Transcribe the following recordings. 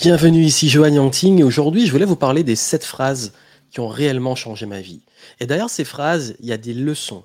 Bienvenue ici Johan Yangting et aujourd'hui je voulais vous parler des sept phrases qui ont réellement changé ma vie. Et derrière ces phrases, il y a des leçons,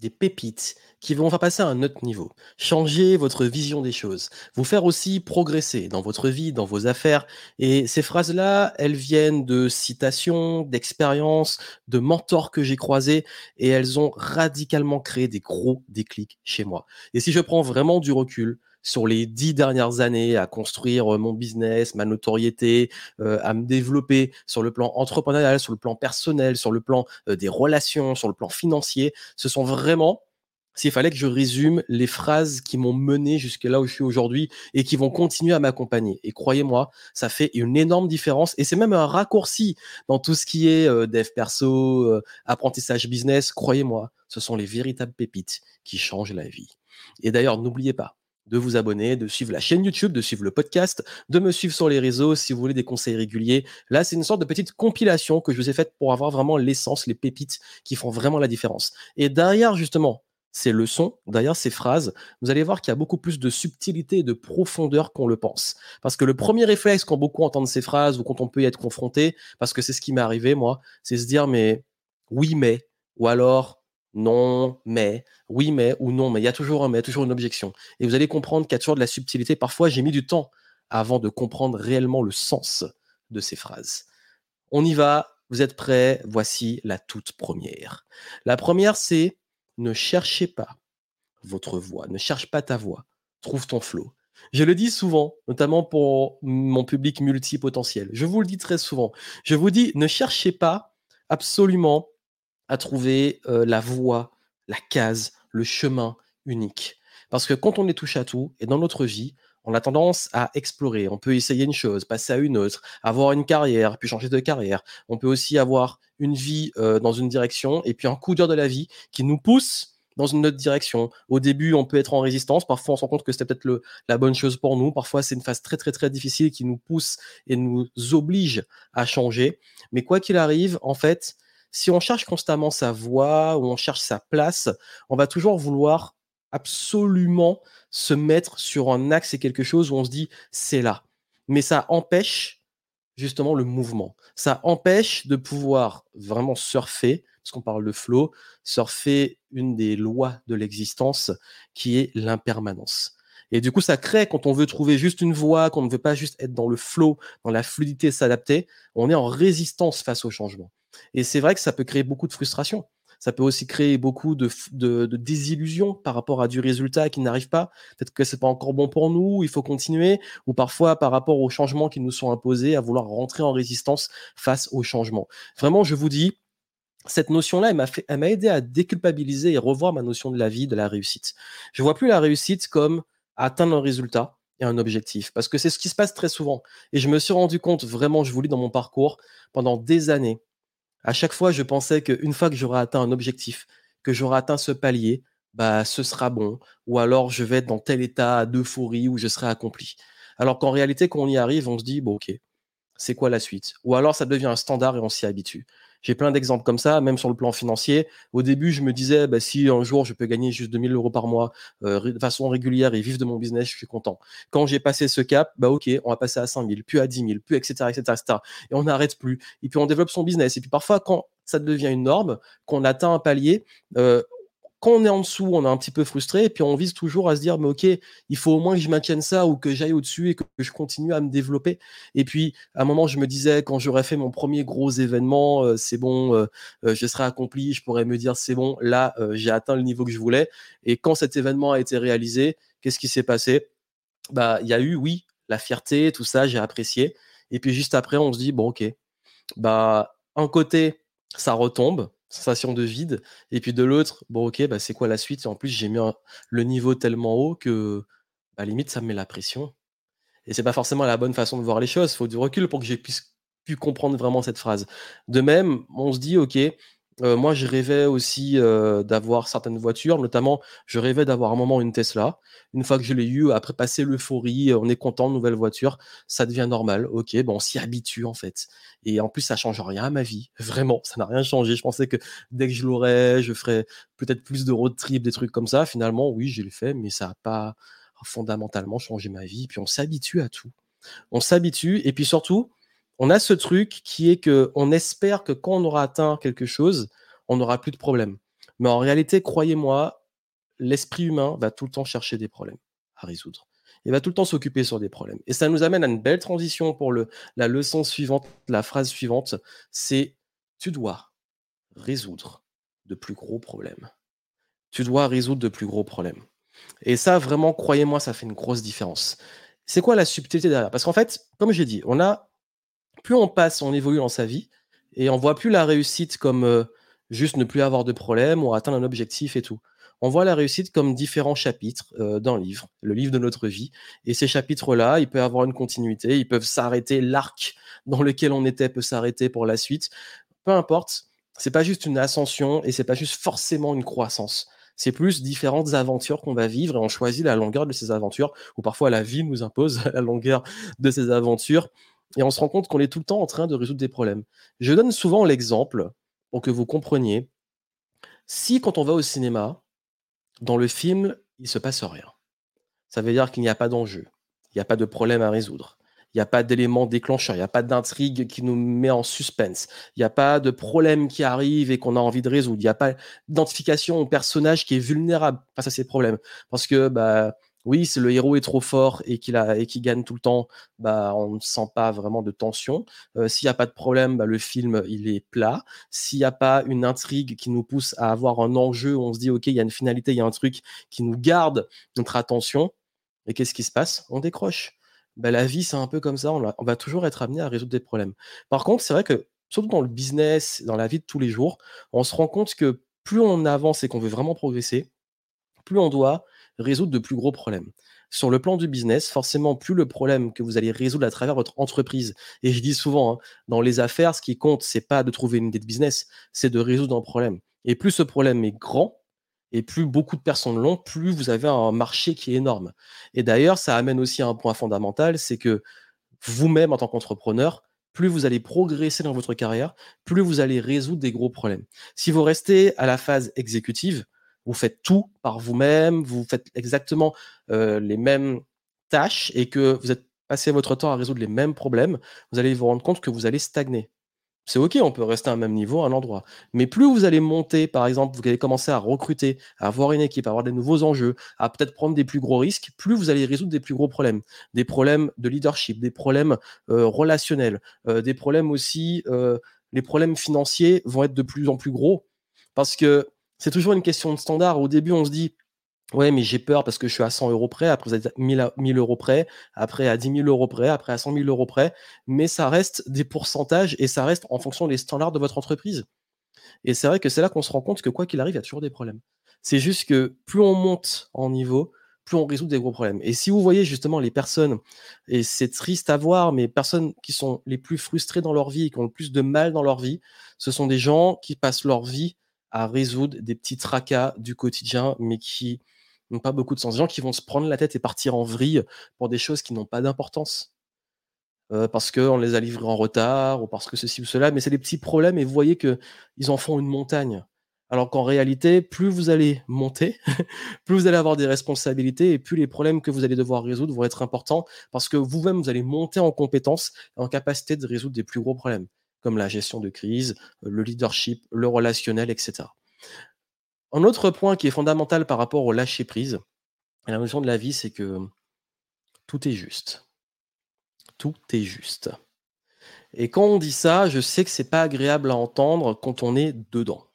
des pépites qui vont faire passer à un autre niveau, changer votre vision des choses, vous faire aussi progresser dans votre vie, dans vos affaires. Et ces phrases-là, elles viennent de citations, d'expériences, de mentors que j'ai croisés et elles ont radicalement créé des gros déclics chez moi. Et si je prends vraiment du recul, sur les dix dernières années à construire euh, mon business, ma notoriété, euh, à me développer sur le plan entrepreneurial, sur le plan personnel, sur le plan euh, des relations, sur le plan financier. Ce sont vraiment s'il fallait que je résume les phrases qui m'ont mené jusqu'à là où je suis aujourd'hui et qui vont continuer à m'accompagner. Et croyez-moi, ça fait une énorme différence et c'est même un raccourci dans tout ce qui est dev perso, apprentissage business. Croyez-moi, ce sont les véritables pépites qui changent la vie. Et d'ailleurs, n'oubliez pas, de vous abonner, de suivre la chaîne YouTube, de suivre le podcast, de me suivre sur les réseaux si vous voulez des conseils réguliers. Là, c'est une sorte de petite compilation que je vous ai faite pour avoir vraiment l'essence, les pépites qui font vraiment la différence. Et derrière, justement, ces leçons, derrière ces phrases, vous allez voir qu'il y a beaucoup plus de subtilité et de profondeur qu'on le pense. Parce que le premier réflexe quand beaucoup entendent ces phrases ou quand on peut y être confronté, parce que c'est ce qui m'est arrivé, moi, c'est se dire, mais oui, mais, ou alors, non, mais, oui, mais, ou non, mais. Il y a toujours un mais, toujours une objection. Et vous allez comprendre qu'il y a toujours de la subtilité. Parfois, j'ai mis du temps avant de comprendre réellement le sens de ces phrases. On y va, vous êtes prêts? Voici la toute première. La première, c'est ne cherchez pas votre voix, ne cherche pas ta voix, trouve ton flow. Je le dis souvent, notamment pour mon public multipotentiel. Je vous le dis très souvent. Je vous dis, ne cherchez pas absolument à trouver la voie, la case, le chemin unique. Parce que quand on est touche à tout, et dans notre vie, on a tendance à explorer. On peut essayer une chose, passer à une autre, avoir une carrière, puis changer de carrière. On peut aussi avoir une vie dans une direction, et puis un coup d'heure de la vie qui nous pousse dans une autre direction. Au début, on peut être en résistance. Parfois, on se rend compte que c'était peut-être la bonne chose pour nous. Parfois, c'est une phase très, très, très difficile qui nous pousse et nous oblige à changer. Mais quoi qu'il arrive, en fait, si on cherche constamment sa voie ou on cherche sa place, on va toujours vouloir absolument se mettre sur un axe et quelque chose où on se dit c'est là. Mais ça empêche justement le mouvement. Ça empêche de pouvoir vraiment surfer, parce qu'on parle de flow, surfer une des lois de l'existence qui est l'impermanence. Et du coup, ça crée, quand on veut trouver juste une voie, qu'on ne veut pas juste être dans le flow, dans la fluidité, s'adapter, on est en résistance face au changement. Et c'est vrai que ça peut créer beaucoup de frustration. Ça peut aussi créer beaucoup de, de, désillusion par rapport à du résultat qui n'arrive pas. Peut-être que c'est pas encore bon pour nous, il faut continuer, ou parfois par rapport aux changements qui nous sont imposés, à vouloir rentrer en résistance face aux changements. Vraiment, je vous dis, cette notion-là, elle m'a aidé à déculpabiliser et revoir ma notion de la vie, de la réussite. Je vois plus la réussite comme atteindre un résultat et un objectif, parce que c'est ce qui se passe très souvent. Et je me suis rendu compte, vraiment, je vous lis dans mon parcours, pendant des années, à chaque fois, je pensais qu'une fois que j'aurai atteint un objectif, que j'aurai atteint ce palier, bah, ce sera bon. Ou alors, je vais être dans tel état d'euphorie où je serai accompli. Alors qu'en réalité, quand on y arrive, on se dit, bon, ok, c'est quoi la suite? Ou alors, ça devient un standard et on s'y habitue. J'ai plein d'exemples comme ça, même sur le plan financier. Au début, je me disais, bah, si un jour je peux gagner juste 2000 euros par mois euh, de façon régulière et vivre de mon business, je suis content. Quand j'ai passé ce cap, bah ok, on va passer à 5000, puis à 10 000, puis etc., etc., etc. Et on n'arrête plus. Et puis on développe son business. Et puis parfois, quand ça devient une norme, qu'on atteint un palier, euh, quand on est en dessous, on est un petit peu frustré, et puis on vise toujours à se dire, mais ok, il faut au moins que je maintienne ça ou que j'aille au-dessus et que je continue à me développer. Et puis, à un moment, je me disais, quand j'aurais fait mon premier gros événement, euh, c'est bon, euh, euh, je serai accompli, je pourrais me dire, c'est bon, là, j'ai atteint le niveau que je voulais. Et quand cet événement a été réalisé, qu'est-ce qui s'est passé? Bah, il y a eu, oui, la fierté, tout ça, j'ai apprécié. Et puis juste après, on se dit, bon, ok, bah, un côté, ça retombe, sensation de vide. Et puis de l'autre, bon, ok, bah, c'est quoi la suite? en plus, j'ai mis le niveau tellement haut que, bah, limite, ça me met la pression. Et c'est pas forcément la bonne façon de voir les choses. Il faut du recul pour que j'ai pu comprendre vraiment cette phrase. De même, on se dit, ok, moi, je rêvais aussi d'avoir certaines voitures, notamment, je rêvais d'avoir un moment une Tesla. Une fois que je l'ai eu, après passer l'euphorie, on est content, nouvelle voiture, ça devient normal. Ok, bon, on s'y habitue en fait. Et en plus, ça change rien à ma vie. Vraiment, ça n'a rien changé. Je pensais que dès que je l'aurais, je ferais peut-être plus de road trip, des trucs comme ça. Finalement, oui, j'ai le fait, mais ça n'a pas fondamentalement changé ma vie. Puis on s'habitue à tout. On s'habitue et puis surtout, on a ce truc qui est que on espère que quand on aura atteint quelque chose, on n'aura plus de problème. Mais en réalité, croyez-moi, l'esprit humain va tout le temps chercher des problèmes à résoudre. Il va tout le temps s'occuper sur des problèmes. Et ça nous amène à une belle transition pour le, la leçon suivante, la phrase suivante, c'est tu dois résoudre de plus gros problèmes. Tu dois résoudre de plus gros problèmes. Et ça, vraiment, croyez-moi, ça fait une grosse différence. C'est quoi la subtilité derrière? Parce qu'en fait, comme j'ai dit, on a plus on passe, on évolue dans sa vie, et on voit plus la réussite comme euh, juste ne plus avoir de problème ou atteindre un objectif et tout. On voit la réussite comme différents chapitres euh, d'un livre, le livre de notre vie. Et ces chapitres-là, ils peuvent avoir une continuité, ils peuvent s'arrêter, l'arc dans lequel on était peut s'arrêter pour la suite. Peu importe, c'est pas juste une ascension et c'est pas juste forcément une croissance. C'est plus différentes aventures qu'on va vivre et on choisit la longueur de ces aventures, ou parfois la vie nous impose la longueur de ces aventures et on se rend compte qu'on est tout le temps en train de résoudre des problèmes. Je donne souvent l'exemple pour que vous compreniez. Si quand on va au cinéma, dans le film, il se passe rien. Ça veut dire qu'il n'y a pas d'enjeu, il n'y a pas de problème à résoudre, il n'y a pas d'élément déclencheur, il n'y a pas d'intrigue qui nous met en suspense, il n'y a pas de problème qui arrive et qu'on a envie de résoudre, il n'y a pas d'identification au personnage qui est vulnérable face à ces problèmes. Parce que bah, oui, si le héros est trop fort et qu'il gagne tout le temps, bah on ne sent pas vraiment de tension. Euh, s'il n'y a pas de problème, bah, le film il est plat. S'il n'y a pas une intrigue qui nous pousse à avoir un enjeu, on se dit ok, il y a une finalité, il y a un truc qui nous garde notre attention. Et qu'est-ce qui se passe? On décroche. Bah, la vie c'est un peu comme ça. On on va toujours être amené à résoudre des problèmes. Par contre, c'est vrai que surtout dans le business, dans la vie de tous les jours, on se rend compte que plus on avance et qu'on veut vraiment progresser, plus on doit résoudre de plus gros problèmes. Sur le plan du business, forcément, plus le problème que vous allez résoudre à travers votre entreprise, et je dis souvent, hein, dans les affaires, ce qui compte, c'est pas de trouver une idée de business, c'est de résoudre un problème. Et plus ce problème est grand, et plus beaucoup de personnes l'ont, plus vous avez un marché qui est énorme. Et d'ailleurs, ça amène aussi à un point fondamental, c'est que vous-même, en tant qu'entrepreneur, plus vous allez progresser dans votre carrière, plus vous allez résoudre des gros problèmes. Si vous restez à la phase exécutive, vous faites tout par vous-même, vous faites exactement les mêmes tâches et que vous êtes passé votre temps à résoudre les mêmes problèmes, vous allez vous rendre compte que vous allez stagner. C'est OK, on peut rester à un même niveau à un endroit. Mais plus vous allez monter, par exemple, vous allez commencer à recruter, à avoir une équipe, à avoir des nouveaux enjeux, à peut-être prendre des plus gros risques, plus vous allez résoudre des plus gros problèmes. Des problèmes de leadership, des problèmes relationnels, des problèmes aussi, les problèmes financiers vont être de plus en plus gros. Parce que c'est toujours une question de standard. Au début, on se dit, ouais, mais j'ai peur parce que je suis à 100 euros près, après vous êtes à 1000, euros près, après à 10 000 euros près, après à 100 000 euros près. Mais ça reste des pourcentages et ça reste en fonction des standards de votre entreprise. Et c'est vrai que c'est là qu'on se rend compte que quoi qu'il arrive, il y a toujours des problèmes. C'est juste que plus on monte en niveau, plus on résout des gros problèmes. Et si vous voyez justement les personnes, et c'est triste à voir, mais personnes qui sont les plus frustrées dans leur vie qui ont le plus de mal dans leur vie, ce sont des gens qui passent leur vie à résoudre des petits tracas du quotidien, mais qui n'ont pas beaucoup de sens. Des gens qui vont se prendre la tête et partir en vrille pour des choses qui n'ont pas d'importance. Euh, parce qu'on les a livrés en retard, ou parce que ceci ou cela, mais c'est des petits problèmes et vous voyez qu'ils en font une montagne. Alors qu'en réalité, plus vous allez monter, plus vous allez avoir des responsabilités et plus les problèmes que vous allez devoir résoudre vont être importants parce que vous-même, vous allez monter en compétence et en capacité de résoudre des plus gros problèmes comme la gestion de crise, le leadership, le relationnel, etc. Un autre point qui est fondamental par rapport au lâcher prise, à la notion de la vie, c'est que tout est juste. Tout est juste. Et quand on dit ça, je sais que c'est pas agréable à entendre quand on est dedans.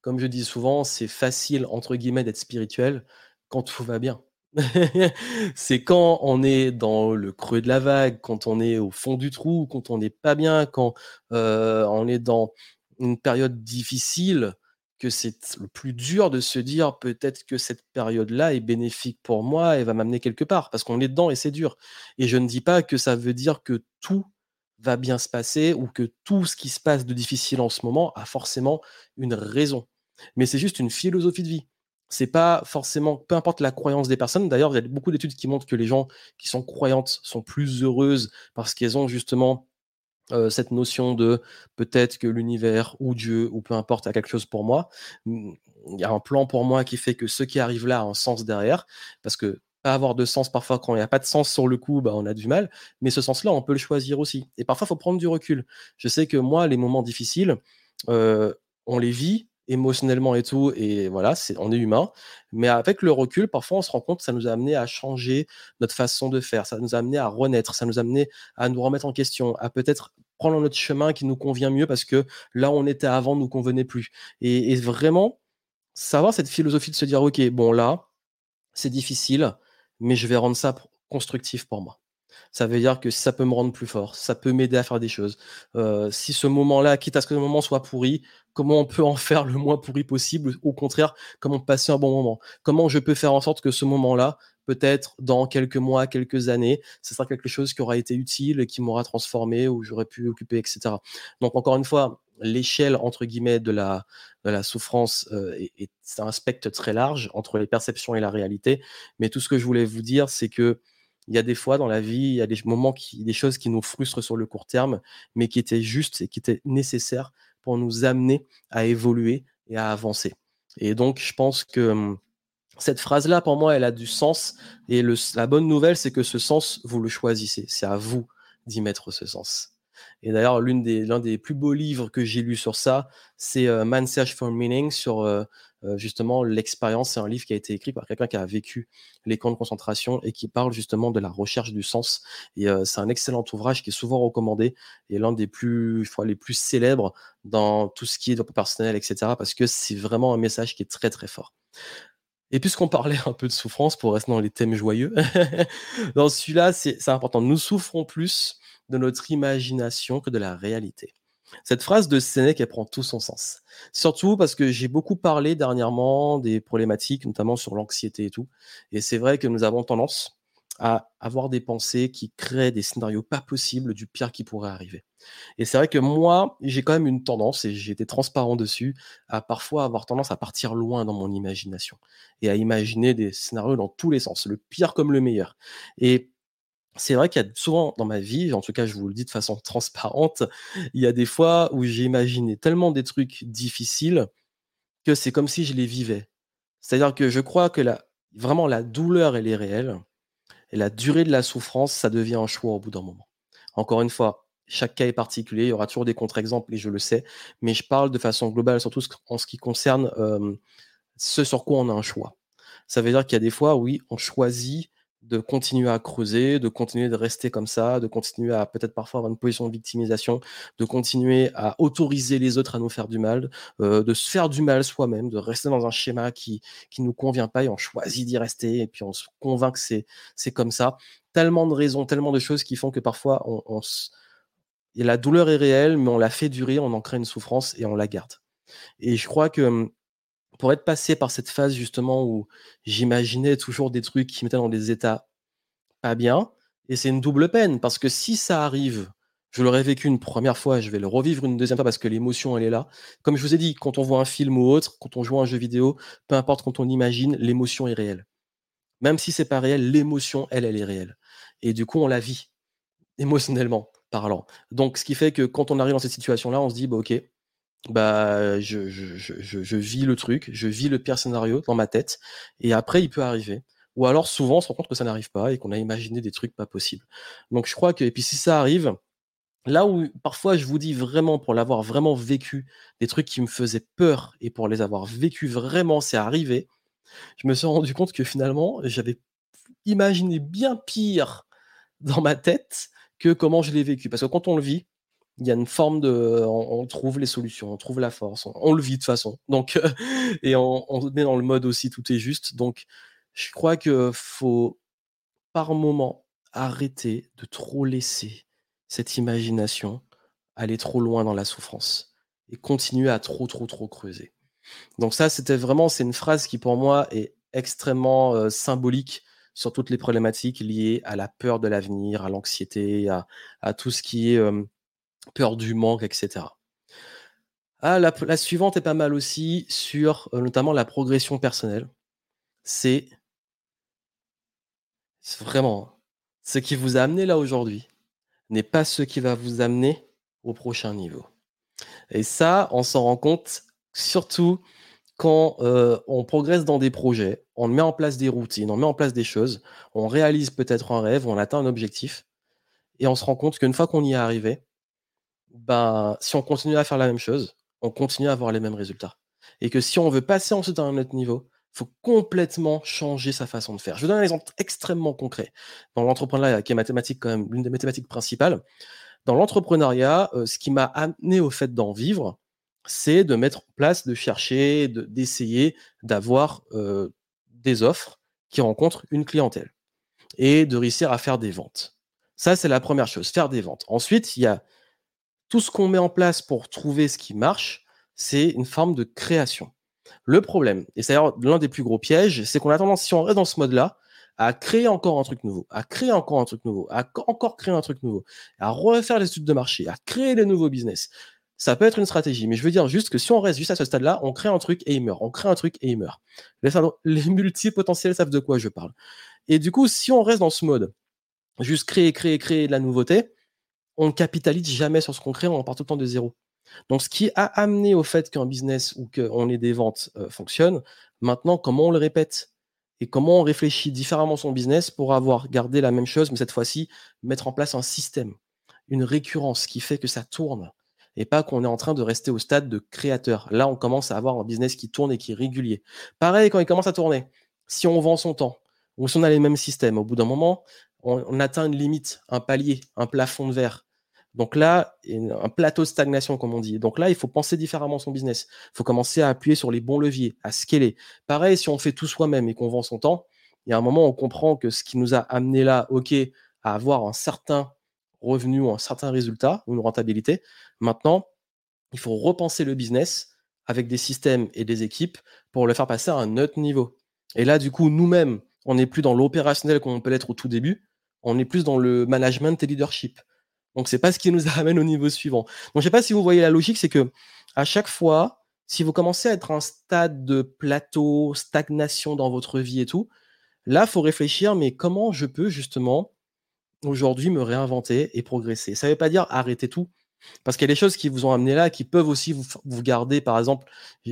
Comme je dis souvent, c'est facile entre guillemets d'être spirituel quand tout va bien. c'est quand on est dans le creux de la vague, quand on est au fond du trou, quand on n'est pas bien, quand euh, on est dans une période difficile, que c'est le plus dur de se dire peut-être que cette période-là est bénéfique pour moi et va m'amener quelque part, parce qu'on est dedans et c'est dur. Et je ne dis pas que ça veut dire que tout va bien se passer ou que tout ce qui se passe de difficile en ce moment a forcément une raison. Mais c'est juste une philosophie de vie c'est pas forcément, peu importe la croyance des personnes. D'ailleurs, il y a beaucoup d'études qui montrent que les gens qui sont croyantes sont plus heureuses parce qu'elles ont justement euh, cette notion de peut-être que l'univers ou Dieu ou peu importe a quelque chose pour moi. Mmh, il y a un plan pour moi qui fait que ce qui arrive là a un sens derrière parce que pas avoir de sens parfois quand il y a pas de sens sur le coup, bah, on a du mal, mais ce sens-là, on peut le choisir aussi et parfois, il faut prendre du recul. Je sais que moi, les moments difficiles, heu, on les vit émotionnellement et tout et voilà, c'est on est humain, mais avec le recul, parfois, on se rend compte que ça nous a amené à changer notre façon de faire, ça nous a amené à renaître, ça nous a amené à nous remettre en question, à peut-être prendre notre chemin qui nous convient mieux parce que là où on était avant nous convenait plus et et vraiment, savoir cette philosophie de se dire: «OK, bon là, c'est difficile, mais je vais rendre ça constructif pour moi». Ça veut dire que ça peut me rendre plus fort, ça peut m'aider à faire des choses. Heu, si ce moment-là, quitte à ce que le moment soit pourri, comment on peut en faire le moins pourri possible? Au contraire, comment passer un bon moment? Comment je peux faire en sorte que ce moment-là, peut-être dans quelques mois, quelques années, ce sera quelque chose qui aura été utile qui m'aura transformé ou j'aurais pu occuper et cetera. Donc encore une fois, l'échelle entre guillemets de la souffrance, heu, est un spectre très large entre les perceptions et la réalité. Mais tout ce que je voulais vous dire, c'est que il y a des fois dans la vie, il y a des moments qui des choses qui nous frustrent sur le court terme, mais qui étaient justes et qui étaient nécessaires pour nous amener à évoluer et à avancer. Et donc je pense que, cette phrase-là, pour moi, elle a du sens et la bonne nouvelle, c'est que ce sens, vous le choisissez. C'est à vous d'y mettre ce sens. Et d'ailleurs, l'une des l'un des plus beaux livres que j'ai lu sur ça, c'est, heu, Man's Search for Meaning sur, heu heu, justement l'expérience. C'est un livre qui a été écrit par quelqu'un qui a vécu les camps de concentration et qui parle justement de la recherche du sens et c'est un excellent ouvrage qui est souvent recommandé et l'un des plus, les plus célèbres dans tout ce qui est personnel et cetera parce que c'est vraiment un message qui est très, très fort. Et puisqu'on parlait un peu de souffrance pour rester dans les thèmes joyeux, dans celui-là, c'est important. Nous souffrons plus de notre imagination que de la réalité. Cette phrase de Sénèque, elle prend tout son sens. Surtout parce que j'ai beaucoup parlé dernièrement des problématiques, notamment sur l'anxiété et tout. Et c'est vrai que nous avons tendance à avoir des pensées qui créent des scénarios pas possibles du pire qui pourrait arriver. Et c'est vrai que moi, j'ai quand même une tendance, et j'ai été transparent dessus, à parfois avoir tendance à partir loin dans mon imagination et à imaginer des scénarios dans tous les sens, le pire comme le meilleur. Et c'est vrai qu'il y a souvent dans ma vie, en tout cas je vous le dis de façon transparente, il y a des fois où j'ai imaginé tellement des trucs difficiles que c'est comme si je les vivais. C'est-à-dire que je crois que la vraiment la douleur, elle est réelle et la durée de la souffrance, ça devient un choix au bout d'un moment. Encore une fois, chaque cas est particulier, il y aura toujours des contre-exemples et je le sais, mais je parle de façon globale, surtout en ce qui concerne, ce sur quoi on a un choix. Ça veut dire qu'il y a des fois, oui, on choisit de continuer à creuser, de continuer de rester comme ça, de continuer à peut-être parfois avoir une position de victimisation, de continuer à autoriser les autres à nous faire du mal, heu, de se faire du mal soi-même, de rester dans un schéma qui qui nous convient pas et on choisit d'y rester et puis on se convainc que c'est c'est comme ça. Tellement de raisons, tellement de choses qui font que parfois on la douleur est réelle, mais on la fait durer, on en crée une souffrance et on la garde. Et je crois que, mmh, pour être passé par cette phase justement où j'imaginais toujours des trucs qui me mettaient dans des états pas bien et c'est une double peine parce que si ça arrive, je l'aurais vécu une première fois, je vais le revivre une deuxième fois parce que l'émotion, elle est là. Comme je vous ai dit, quand on voit un film ou autre, quand on joue un jeu vidéo, peu importe quand on imagine, l'émotion est réelle. Même si c'est pas réel, l'émotion, elle, elle est réelle et du coup, on la vit émotionnellement parlant. Donc ce qui fait que quand on arrive dans cette situation-là, on se dit: «Bah, OK, bah, je je je je vis le truc, je vis le pire scénario dans ma tête et après il peut arriver». Ou alors souvent on se rend compte que ça n'arrive pas et qu'on a imaginé des trucs pas possibles. Donc je crois que et puis si ça arrive, là où parfois je vous dis vraiment pour l'avoir vraiment vécu, des trucs qui me faisaient peur et pour les avoir vécus vraiment, c'est arrivé, je me suis rendu compte que finalement j'avais imaginé bien pire dans ma tête que comment je l'ai vécu. Parce que quand on le vit, il y a une forme de on trouve les solutions, on trouve la force, on le vit de toute façon. Donc et on on met dans le mode aussi tout est juste. Donc je crois que faut par moment arrêter de trop laisser cette imagination aller trop loin dans la souffrance et continuer à trop, trop, trop creuser. Donc ça, c'était vraiment c'est une phrase qui pour moi est extrêmement, heu, symbolique sur toutes les problématiques liées à la peur de l'avenir, à l'anxiété, à tout ce qui est, hem, peur du manque et cetera. Ah la suivante est pas mal aussi sur, heu, notamment la progression personnelle. C'est vraiment, ce qui vous a amené là aujourd'hui n'est pas ce qui va vous amener au prochain niveau. Et ça, on s'en rend compte surtout quand, heu, on progresse dans des projets, on met en place des routines, on met en place des choses, on réalise peut-être un rêve, on atteint un objectif, et on se rend compte qu'une fois qu'on y est arrivé, ben, si on continue à faire la même chose, on continue à avoir les mêmes résultats. Et que si on veut passer ensuite à un autre niveau, il faut complètement changer sa façon de faire. Je vous donne un exemple extrêmement concret. Dans l'entrepreneuriat, qui est mathématique quand même, l'une des mathématiques principales, dans l'entrepreneuriat, euh, ce qui m'a amené au fait d'en vivre, c'est de mettre en place, de chercher, d'essayer d'avoir euh, des offres qui rencontrent une clientèle et de réussir à faire des ventes. Ça, c'est la première chose, faire des ventes. Ensuite, il y a tout ce qu'on met en place pour trouver ce qui marche, c'est une forme de création. Le problème, et c'est d'ailleurs l'un des plus gros pièges, c'est qu'on a tendance, si on reste dans ce mode-là, à créer encore un truc nouveau, à créer encore un truc nouveau, à encore créer un truc nouveau, à refaire les études de marché, à créer des nouveaux business. Ça peut être une stratégie, mais je veux dire juste que si on reste juste à ce stade-là, on crée un truc et il meurt. On crée un truc et il meurt. Les, les multipotentiels savent de quoi je parle. Et du coup, si on reste dans ce mode, juste créer, créer, créer de la nouveauté, on ne capitalise jamais sur ce qu'on crée, on part tout le temps de zéro. Donc, ce qui a amené au fait qu'un business ou qu'on ait des ventes euh, fonctionne, maintenant, comment on le répète? Et comment on réfléchit différemment son business pour avoir gardé la même chose, mais cette fois-ci, mettre en place un système, une récurrence qui fait que ça tourne et pas qu'on est en train de rester au stade de créateur. Là, on commence à avoir un business qui tourne et qui est régulier. Pareil, quand il commence à tourner, si on vend son temps, ou si on a les mêmes systèmes, au bout d'un moment, on, atteint une limite, un palier, un plafond de verre. Donc là, un plateau de stagnation, comme on dit. Donc là, il faut penser différemment son business. Il faut commencer à appuyer sur les bons leviers, à scaler. Pareil, si on fait tout soi-même et qu'on vend son temps, il y a un moment où on comprend que ce qui nous a amené là, OK, à avoir un certain revenu ou un certain résultat ou une rentabilité, maintenant, il faut repenser le business avec des systèmes et des équipes pour le faire passer à un autre niveau. Et là, du coup, nous-mêmes, on n'est plus dans l'opérationnel comme on peut l'être au tout début, on est plus dans le management et leadership. Donc, c'est pas ce qui nous amène au niveau suivant. Donc, je sais pas si vous voyez la logique, c'est que à chaque fois, si vous commencez à être un stade de plateau, stagnation dans votre vie et tout, là, faut réfléchir, mais comment je peux justement aujourd'hui me réinventer et progresser? Ça ne veut pas dire arrêter tout, parce qu'il y a des choses qui vous ont amené là, qui peuvent aussi vous, vous garder, par exemple,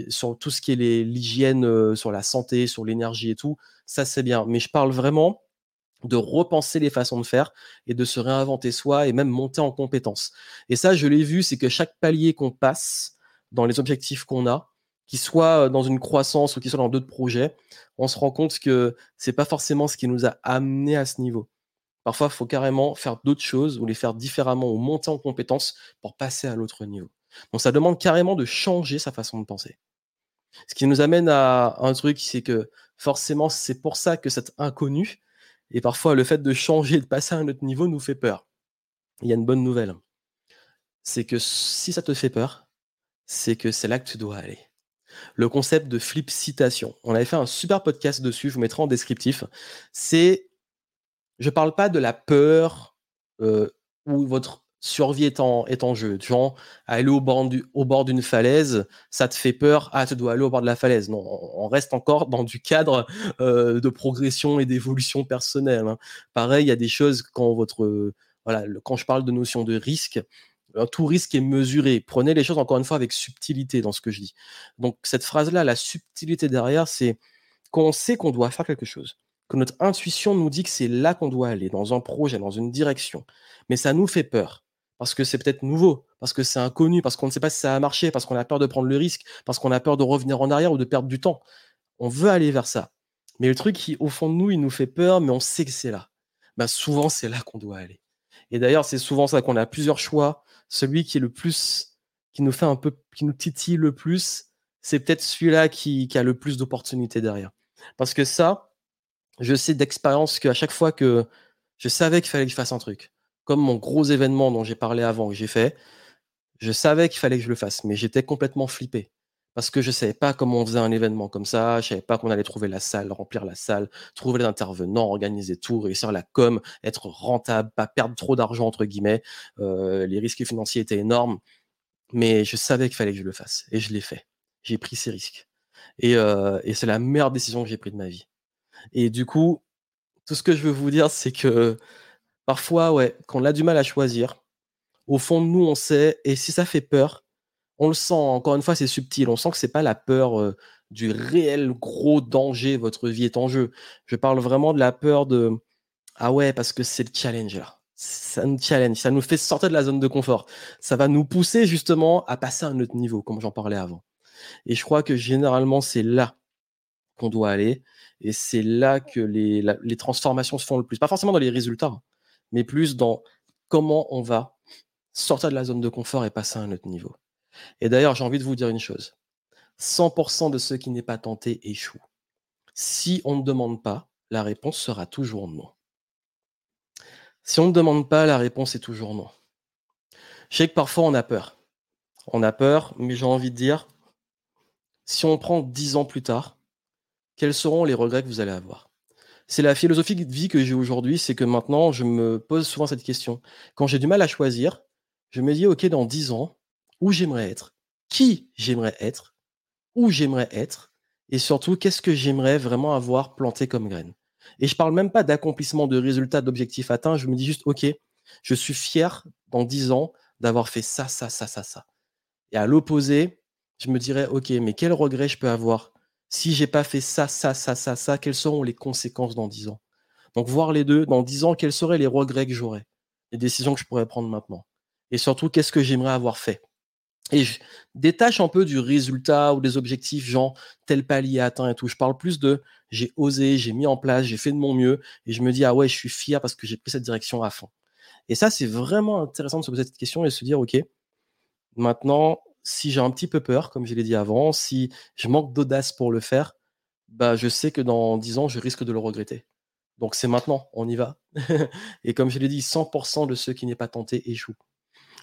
sur tout ce qui est l'hygiène, euh, sur la santé, sur l'énergie et tout. Ça, c'est bien. Mais je parle vraiment de repenser les façons de faire et de se réinventer soi et même monter en compétences. Et ça, je l'ai vu, c'est que chaque palier qu'on passe dans les objectifs qu'on a, qu'il soit dans une croissance ou qu'il soit dans d'autres projets, on se rend compte que c'est pas forcément ce qui nous a amené à ce niveau. Parfois, il faut carrément faire d'autres choses ou les faire différemment ou monter en compétences pour passer à l'autre niveau. Donc ça demande carrément de changer sa façon de penser. Ce qui nous amène à un truc, c'est que forcément, c'est pour ça que cet inconnu, et parfois, le fait de changer, de passer à un autre niveau nous fait peur. Il y a une bonne nouvelle. C'est que si ça te fait peur, c'est que c'est là que tu dois aller. Le concept de flip citation. On avait fait un super podcast dessus, je vous mettrai en descriptif. C'est, je parle pas de la peur euh, ou votre survie est en, est en jeu. Genre, aller au bord, du, au bord d'une falaise, ça te fait peur, ah, tu dois aller au bord de la falaise. Non, on reste encore dans du cadre euh, de progression et d'évolution personnelle. Hein. Pareil, il y a des choses quand votre. voilà, quand je parle de notion de risque, euh, tout risque est mesuré. Prenez les choses encore une fois avec subtilité dans ce que je dis. Donc, cette phrase-là, la subtilité derrière, c'est qu'on sait qu'on doit faire quelque chose que notre intuition nous dit que c'est là qu'on doit aller, dans un projet, dans une direction. Mais ça nous fait peur parce que c'est peut-être nouveau, parce que c'est inconnu, parce qu'on ne sait pas si ça a marché, parce qu'on a peur de prendre le risque, parce qu'on a peur de revenir en arrière ou de perdre du temps. On veut aller vers ça. Mais le truc qui, au fond de nous, il nous fait peur, mais on sait que c'est là. Ben, souvent, c'est là qu'on doit aller. Et d'ailleurs, c'est souvent ça qu'on a plusieurs choix. Celui qui est le plus, qui nous fait un peu, qui nous titille le plus, c'est peut-être celui-là qui, qui a le plus d'opportunités derrière. Parce que ça, je sais d'expérience qu'à chaque fois que je savais qu'il fallait que je fasse un truc, comme mon gros événement dont j'ai parlé avant, que j'ai fait, je savais qu'il fallait que je le fasse, mais j'étais complètement flippé. Parce que je ne savais pas comment on faisait un événement comme ça, je ne savais pas qu'on allait trouver la salle, remplir la salle, trouver les intervenants, organiser tout, réussir la com, être rentable, pas perdre trop d'argent, entre guillemets. Euh, les risques financiers étaient énormes, mais je savais qu'il fallait que je le fasse, et je l'ai fait. J'ai pris ces risques. Et, euh, et c'est la meilleure décision que j'ai prise de ma vie. Et du coup, tout ce que je veux vous dire, c'est que Parfois, ouais, quand on a du mal à choisir, au fond de nous, on sait, et si ça fait peur, on le sent, encore une fois, c'est subtil, on sent que c'est pas la peur du réel gros danger, votre vie est en jeu. Je parle vraiment de la peur de ah ouais, parce que c'est le challenge là. Ça nous challenge, ça nous fait sortir de la zone de confort. Ça va nous pousser justement à passer à un autre niveau, comme j'en parlais avant. Et je crois que généralement, c'est là qu'on doit aller. Et c'est là que les, les transformations se font le plus. Pas forcément dans les résultats, hein, mais plus dans comment on va sortir de la zone de confort et passer à un autre niveau. Et d'ailleurs, j'ai envie de vous dire une chose. 100% de ceux qui n'est pas tentés échouent. Si on ne demande pas, la réponse sera toujours non. Si on ne demande pas, la réponse est toujours non. Je sais que parfois on a peur. On a peur, mais j'ai envie de dire, si on prend dix ans plus tard, quels seront les regrets que vous allez avoir? C'est la philosophie de vie que j'ai aujourd'hui, c'est que maintenant, je me pose souvent cette question. Quand j'ai du mal à choisir, je me dis, OK, dans dix ans, où j'aimerais être? Qui j'aimerais être? Où j'aimerais être? Et surtout, qu'est-ce que j'aimerais vraiment avoir planté comme graine et je parle même pas d'accomplissement de résultats, d'objectifs atteints. Je me dis juste, OK, je suis fier dans 10 ans d'avoir fait ça, ça, ça, ça, ça. Et à l'opposé, je me dirais, OK, mais quel regret je peux avoir si j'ai pas fait ça, ça, ça, ça, ça, quelles seront les conséquences dans 10 ans? Donc, voir les deux, dans 10 ans, quels seraient les regrets que j'aurais Les décisions que je pourrais prendre maintenant? Et surtout, qu'est-ce que j'aimerais avoir fait? Et je détache un peu du résultat ou des objectifs, genre tel palier atteint et tout. Je parle plus de j'ai osé, j'ai mis en place, j'ai fait de mon mieux et je me dis ah ouais, je suis fier parce que j'ai pris cette direction à fond. Et ça, c'est vraiment intéressant de se poser cette question et de se dire ok, maintenant, si j'ai un petit peu peur, comme je l'ai dit avant, si je manque d'audace pour le faire, bah je sais que dans 10 ans, je risque de le regretter. Donc c'est maintenant, on y va. et comme je l'ai dit, 100% de ceux qui n'est pas tenté échouent.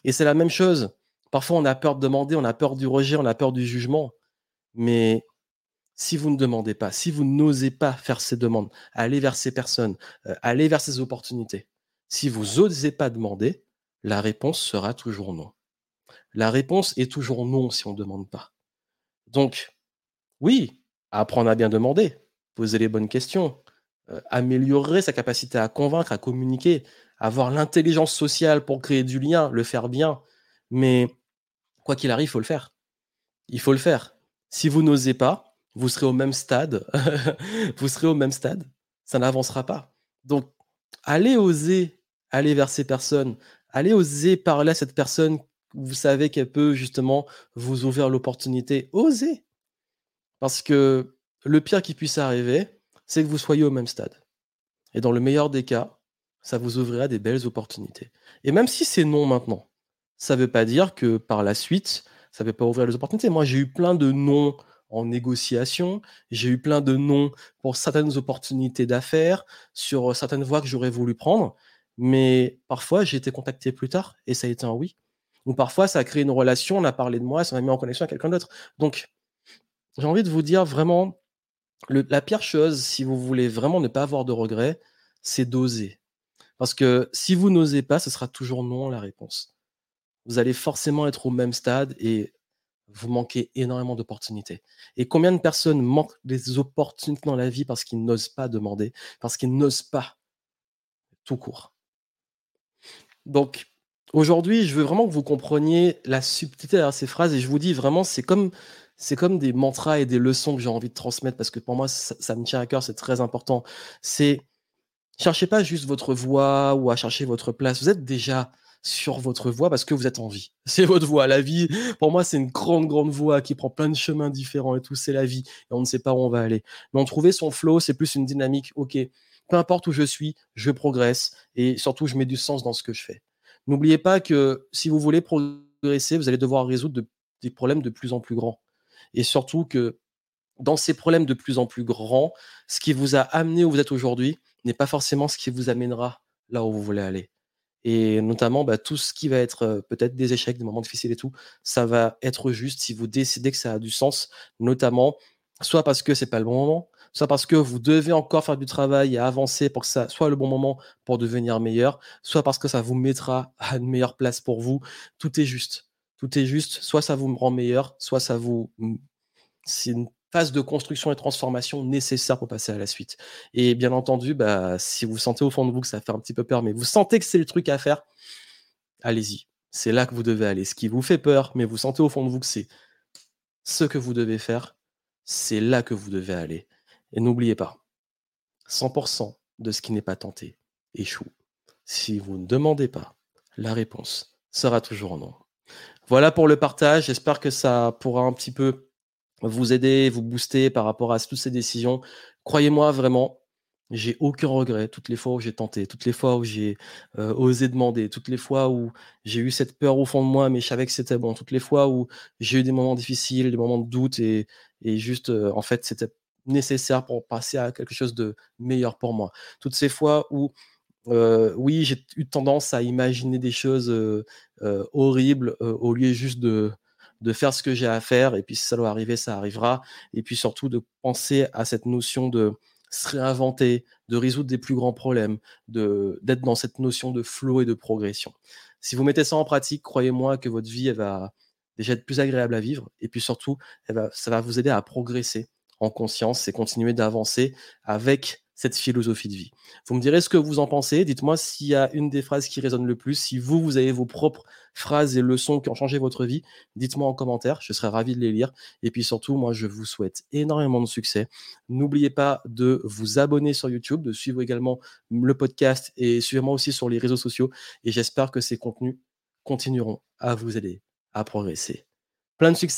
Et c'est la même chose Parfois, on a peur de demander, on a peur du rejet, on a peur du jugement. Mais si vous ne demandez pas, si vous n'osez pas faire ces demandes, aller vers ces personnes, euh, aller vers ces opportunités, si vous n'osez pas demander, la réponse sera toujours non. La réponse est toujours non si on ne demande pas. Donc, oui, apprendre à bien demander, poser les bonnes questions, euh, améliorer sa capacité à convaincre, à communiquer, avoir l'intelligence sociale pour créer du lien, le faire bien. Mais quoi qu'il arrive, il faut le faire. Il faut le faire. Si vous n'osez pas, vous serez au même stade. vous serez au même stade. Ça n'avancera pas. Donc, allez oser aller vers ces personnes. Allez oser parler à cette personne. Vous savez qu'elle peut justement vous ouvrir l'opportunité. Osez. Parce que le pire qui puisse arriver, c'est que vous soyez au même stade. Et dans le meilleur des cas, ça vous ouvrira des belles opportunités. Et même si c'est non maintenant, ça ne veut pas dire que par la suite, ça ne va pas ouvrir les opportunités. Moi, j'ai eu plein de noms en négociation, j'ai eu plein de noms pour certaines opportunités d'affaires, sur certaines voies que j'aurais voulu prendre, mais parfois j'ai été contacté plus tard et ça a été un oui. Ou parfois ça a créé une relation, on a parlé de moi, ça m'a mis en connexion avec quelqu'un d'autre. Donc, j'ai envie de vous dire vraiment, la pire chose, si vous voulez vraiment ne pas avoir de regrets, c'est d'oser. Parce que si vous n'osez pas, ce sera toujours non la réponse vous allez forcément être au même stade et vous manquez énormément d'opportunités. Et combien de personnes manquent des opportunités dans la vie parce qu'ils n'osent pas demander, parce qu'ils n'osent pas tout court? Donc, aujourd'hui, je veux vraiment que vous compreniez la subtilité derrière ces phrases et je vous dis vraiment, c'est comme, c'est comme des mantras et des leçons que j'ai envie de transmettre parce que pour moi, ça, me tient à cœur, c'est très important. C'est, cherchez pas juste votre voix ou à chercher votre place. Vous êtes déjà sur votre voie parce que vous êtes en vie. C'est votre voie. La vie, pour moi, c'est une grande, grande voie qui prend plein de chemins différents et tout. C'est la vie. Et on ne sait pas où on va aller. Mais en trouver son flow, c'est plus une dynamique. OK, peu importe où je suis, je progresse et surtout, je mets du sens dans ce que je fais. N'oubliez pas que si vous voulez progresser, vous allez devoir résoudre des problèmes de plus en plus grands. Et surtout que dans ces problèmes de plus en plus grands, ce qui vous a amené où vous êtes aujourd'hui n'est pas forcément ce qui vous amènera là où vous voulez aller. Et notamment, bah, tout ce qui va être peut-être des échecs, des moments difficiles et tout, ça va être juste si vous décidez que ça a du sens, notamment soit parce que c'est pas le bon moment, soit parce que vous devez encore faire du travail et avancer pour que ça soit le bon moment pour devenir meilleur, soit parce que ça vous mettra à une meilleure place pour vous. Tout est juste. Tout est juste. Soit ça vous rend meilleur, soit ça vous. C'est une phase de construction et transformation nécessaire pour passer à la suite. Et bien entendu, bah, si vous sentez au fond de vous que ça fait un petit peu peur, mais vous sentez que c'est le truc à faire, allez-y. C'est là que vous devez aller. Ce qui vous fait peur, mais vous sentez au fond de vous que c'est ce que vous devez faire, c'est là que vous devez aller. Et n'oubliez pas, 100% de ce qui n'est pas tenté échoue. Si vous ne demandez pas, la réponse sera toujours non. Voilà pour le partage. J'espère que ça pourra un petit peu vous aider, vous booster par rapport à toutes ces décisions. Croyez-moi vraiment, j'ai aucun regret toutes les fois où j'ai tenté, toutes les fois où j'ai euh, osé demander, toutes les fois où j'ai eu cette peur au fond de moi, mais je savais que c'était bon, toutes les fois où j'ai eu des moments difficiles, des moments de doute et, juste, euh, en fait, c'était nécessaire pour passer à quelque chose de meilleur pour moi. Toutes ces fois où oui, j'ai eu tendance à imaginer des choses horribles au lieu juste de, de faire ce que j'ai à faire. Et puis, si ça doit arriver, ça arrivera. Et puis surtout, de penser à cette notion de se réinventer, de résoudre des plus grands problèmes, d'être dans cette notion de flow et de progression. Si vous mettez ça en pratique, croyez-moi que votre vie, elle va déjà être plus agréable à vivre. Et puis surtout, ça va vous aider à progresser en conscience et continuer d'avancer avec cette philosophie de vie. Vous me direz ce que vous en pensez. Dites-moi s'il y a une des phrases qui résonne le plus. Si vous, vous avez vos propres phrases et leçons qui ont changé votre vie, dites-moi en commentaire. Je serai ravi de les lire. Et puis surtout, moi, je vous souhaite énormément de succès. N'oubliez pas de vous abonner sur YouTube, de suivre également le podcast et suivez-moi aussi sur les réseaux sociaux. Et j'espère que ces contenus continueront à vous aider à progresser. Plein de succès.